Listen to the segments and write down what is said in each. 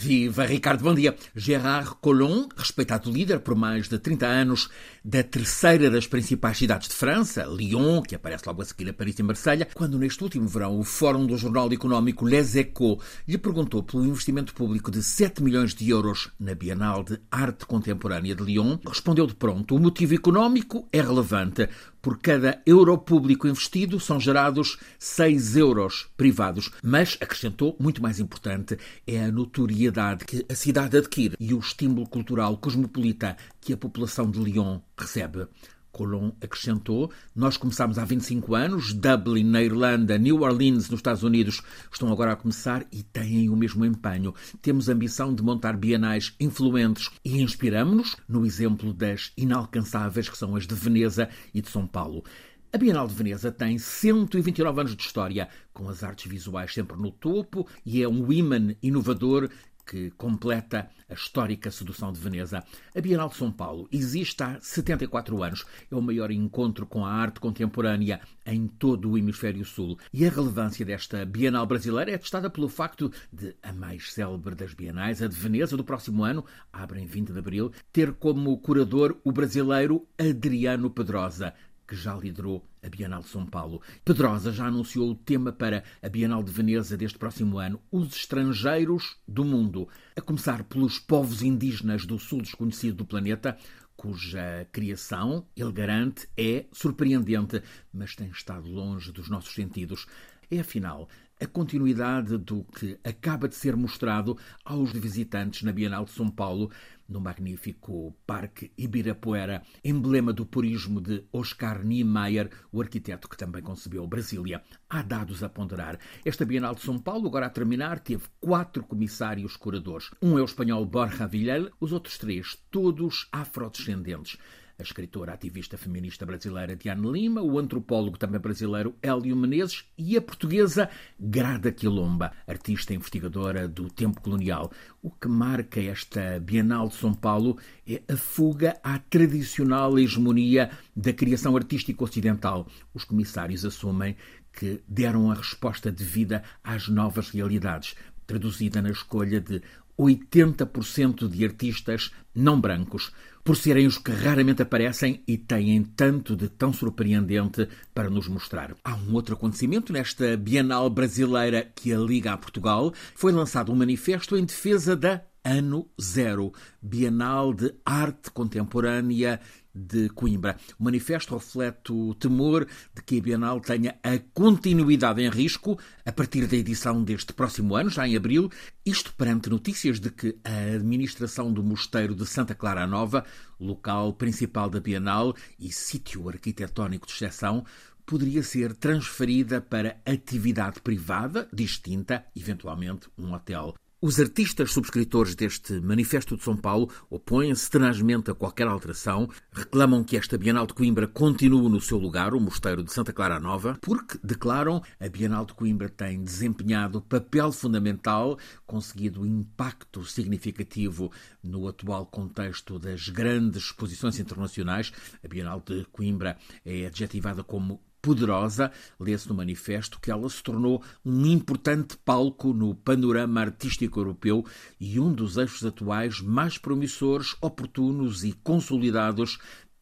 Viva Ricardo, bom dia. Gérard Collomb, respeitado líder por mais de 30 anos da terceira das principais cidades de França, Lyon, que aparece logo a seguir a Paris e Marselha, quando neste último verão o Fórum do Jornal Económico Les Echos lhe perguntou pelo investimento público de 7 milhões de euros na Bienal de Arte Contemporânea de Lyon, respondeu de pronto: o motivo económico é relevante. Por cada euro público investido são gerados 6 euros privados. Mas, acrescentou, muito mais importante é a notoriedade que a cidade adquire e o estímulo cultural cosmopolita que a população de Lyon recebe. Colomb acrescentou: Nós começámos há 25 anos, Dublin na Irlanda, New Orleans nos Estados Unidos estão agora a começar e têm o mesmo empenho. Temos a ambição de montar bienais influentes e inspiramos-nos no exemplo das inalcançáveis que são as de Veneza e de São Paulo. A Bienal de Veneza tem 129 anos de história, com as artes visuais sempre no topo, e é um imã inovador que completa a histórica sedução de Veneza. A Bienal de São Paulo existe há 74 anos. É o maior encontro com a arte contemporânea em todo o hemisfério sul. E a relevância desta Bienal brasileira é testada pelo facto de a mais célebre das bienais, a de Veneza, do próximo ano, abre em 20 de abril, ter como curador o brasileiro Adriano Pedrosa, que já liderou a Bienal de São Paulo. Pedrosa já anunciou o tema para a Bienal de Veneza deste próximo ano: os estrangeiros do mundo, a começar pelos povos indígenas do sul desconhecido do planeta, cuja criação, ele garante, é surpreendente, mas tem estado longe dos nossos sentidos. É, afinal, a continuidade do que acaba de ser mostrado aos visitantes na Bienal de São Paulo, no magnífico Parque Ibirapuera, emblema do purismo de Oscar Niemeyer, o arquiteto que também concebeu Brasília. Há dados a ponderar. Esta Bienal de São Paulo, agora a terminar, teve quatro comissários curadores. Um é o espanhol Borja Villel, os outros três, todos afrodescendentes a escritora ativista feminista brasileira Diane Lima, o antropólogo também brasileiro Hélio Menezes e a portuguesa Grada Quilomba, artista investigadora do tempo colonial. O que marca esta Bienal de São Paulo é a fuga à tradicional hegemonia da criação artística ocidental. Os comissários assumem que deram a resposta devida às novas realidades, traduzida na escolha de 80% de artistas não brancos, por serem os que raramente aparecem e têm tanto de tão surpreendente para nos mostrar. Há um outro acontecimento nesta Bienal brasileira que a liga a Portugal. Foi lançado um manifesto em defesa da Ano Zero, Bienal de Arte Contemporânea de Coimbra. O manifesto reflete o temor de que a Bienal tenha a continuidade em risco a partir da edição deste próximo ano, já em abril, isto perante notícias de que a administração do Mosteiro de Santa Clara Nova, local principal da Bienal e sítio arquitetónico de exceção, poderia ser transferida para atividade privada distinta, eventualmente um hotel. Os artistas subscritores deste Manifesto de São Paulo opõem-se tenazmente a qualquer alteração, reclamam que esta Bienal de Coimbra continue no seu lugar, o Mosteiro de Santa Clara Nova, porque, declaram, a Bienal de Coimbra tem desempenhado papel fundamental, conseguido impacto significativo no atual contexto das grandes exposições internacionais. A Bienal de Coimbra é adjetivada como poderosa, lê-se no manifesto que ela se tornou um importante palco no panorama artístico europeu e um dos eixos atuais mais promissores, oportunos e consolidados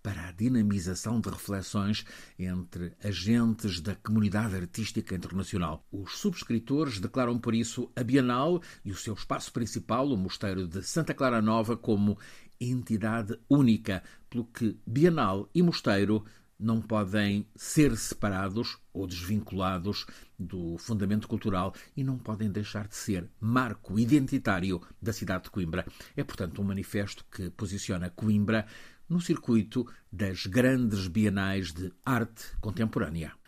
para a dinamização de reflexões entre agentes da comunidade artística internacional. Os subscritores declaram por isso a Bienal e o seu espaço principal, o Mosteiro de Santa Clara Nova, como entidade única, pelo que Bienal e Mosteiro não podem ser separados ou desvinculados do fundamento cultural e não podem deixar de ser marco identitário da cidade de Coimbra. É, portanto, um manifesto que posiciona Coimbra no circuito das grandes bienais de arte contemporânea.